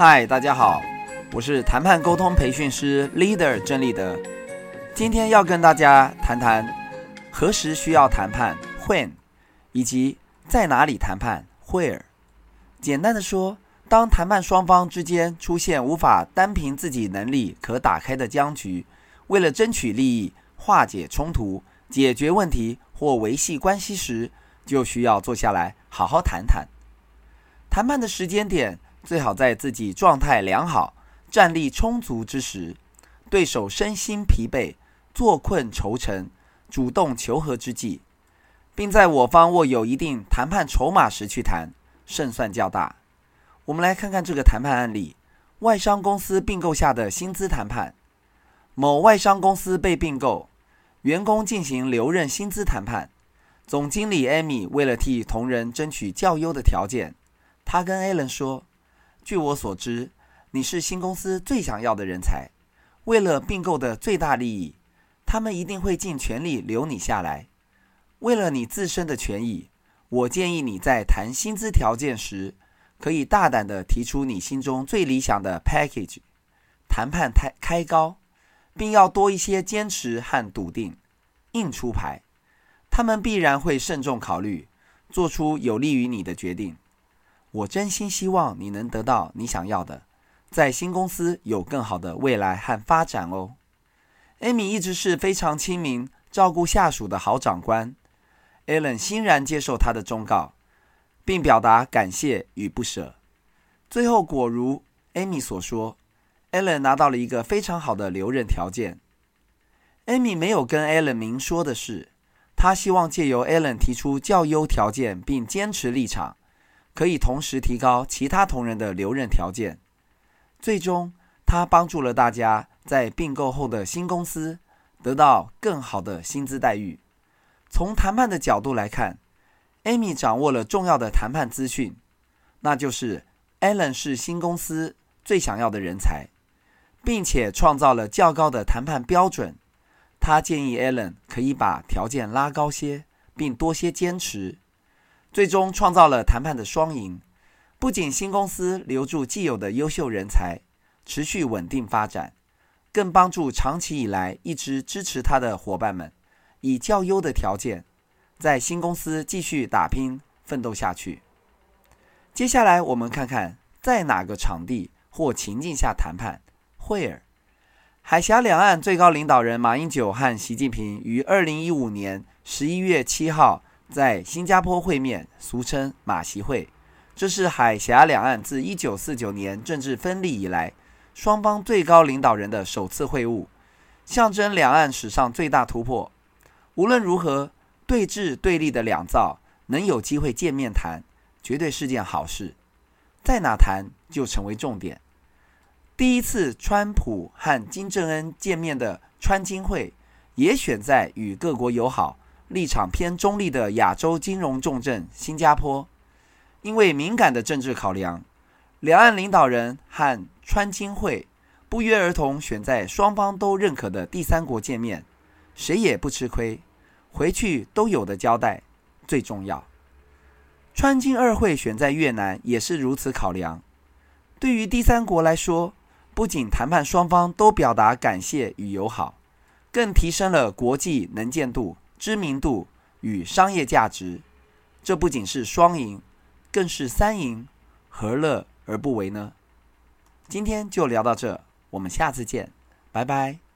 嗨，大家好，我是谈判沟通培训师 Leader 郑立德。今天要跟大家谈谈何时需要谈判 When，以及在哪里谈判 Where。简单的说，当谈判双方之间出现无法单凭自己能力可打开的僵局，为了争取利益、化解冲突、解决问题或维系关系时，就需要坐下来好好谈谈。谈判的时间点。最好在自己状态良好、战力充足之时，对手身心疲惫、坐困愁城、主动求和之际，并在我方握有一定谈判筹码时去谈，胜算较大。我们来看看这个谈判案例：外商公司并购下的薪资谈判。某外商公司被并购，员工进行留任薪资谈判。总经理艾米为了替同仁争取较优的条件，他跟艾伦说。据我所知，你是新公司最想要的人才。为了并购的最大利益，他们一定会尽全力留你下来。为了你自身的权益，我建议你在谈薪资条件时，可以大胆地提出你心中最理想的 package，谈判开开高，并要多一些坚持和笃定，硬出牌。他们必然会慎重考虑，做出有利于你的决定。我真心希望你能得到你想要的，在新公司有更好的未来和发展哦。艾米一直是非常亲民、照顾下属的好长官。艾伦欣然接受他的忠告，并表达感谢与不舍。最后果如艾米所说，艾伦拿到了一个非常好的留任条件。艾米没有跟艾伦明说的是，他希望借由艾伦提出较优条件并坚持立场。可以同时提高其他同仁的留任条件，最终他帮助了大家在并购后的新公司得到更好的薪资待遇。从谈判的角度来看，艾米掌握了重要的谈判资讯，那就是艾伦是新公司最想要的人才，并且创造了较高的谈判标准。他建议艾伦可以把条件拉高些，并多些坚持。最终创造了谈判的双赢，不仅新公司留住既有的优秀人才，持续稳定发展，更帮助长期以来一直支持他的伙伴们，以较优的条件，在新公司继续打拼奋斗下去。接下来我们看看在哪个场地或情境下谈判。Where？海峡两岸最高领导人马英九和习近平于二零一五年十一月七号。在新加坡会面，俗称马习会，这是海峡两岸自一九四九年政治分立以来，双方最高领导人的首次会晤，象征两岸史上最大突破。无论如何，对峙对立的两造能有机会见面谈，绝对是件好事。在哪谈就成为重点。第一次川普和金正恩见面的川金会，也选在与各国友好。立场偏中立的亚洲金融重镇新加坡，因为敏感的政治考量，两岸领导人和川金会不约而同选在双方都认可的第三国见面，谁也不吃亏，回去都有的交代，最重要。川金二会选在越南也是如此考量，对于第三国来说，不仅谈判双方都表达感谢与友好，更提升了国际能见度。知名度与商业价值，这不仅是双赢，更是三赢，何乐而不为呢？今天就聊到这，我们下次见，拜拜。